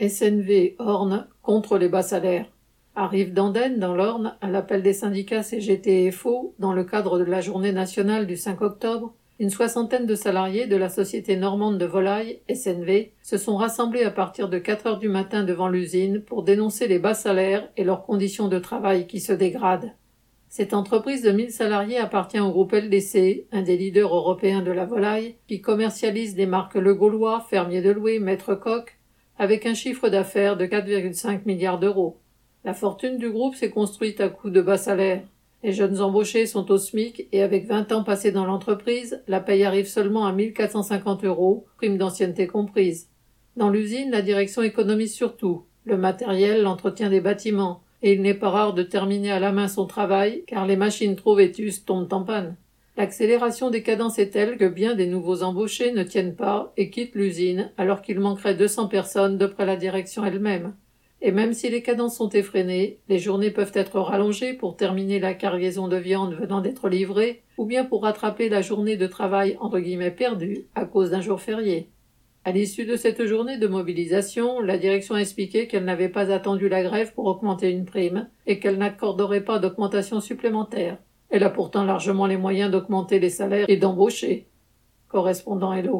SNV Orne contre les bas salaires. Arrive d'Andenne, dans l'Orne, à l'appel des syndicats CGT et FO, dans le cadre de la journée nationale du 5 octobre, une soixantaine de salariés de la société normande de volailles, SNV, se sont rassemblés à partir de 4 heures du matin devant l'usine pour dénoncer les bas salaires et leurs conditions de travail qui se dégradent. Cette entreprise de 1000 salariés appartient au groupe LDC, un des leaders européens de la volaille, qui commercialise des marques Le Gaulois, Fermier de Loué, Maître Coq, avec un chiffre d'affaires de 4,5 milliards d'euros. La fortune du groupe s'est construite à coups de bas salaires. Les jeunes embauchés sont au SMIC et avec 20 ans passés dans l'entreprise, la paye arrive seulement à 1450 euros, prime d'ancienneté comprise. Dans l'usine, la direction économise surtout le matériel, l'entretien des bâtiments, et il n'est pas rare de terminer à la main son travail, car les machines trop vétustes tombent en panne. L'accélération des cadences est telle que bien des nouveaux embauchés ne tiennent pas et quittent l'usine, alors qu'il manquerait 200 personnes d'après la direction elle-même. Et même si les cadences sont effrénées, les journées peuvent être rallongées pour terminer la cargaison de viande venant d'être livrée, ou bien pour rattraper la journée de travail entre guillemets perdue à cause d'un jour férié. À l'issue de cette journée de mobilisation, la direction a expliqué qu'elle n'avait pas attendu la grève pour augmenter une prime et qu'elle n'accorderait pas d'augmentation supplémentaire. Elle a pourtant largement les moyens d'augmenter les salaires et d'embaucher. Correspondant Hello.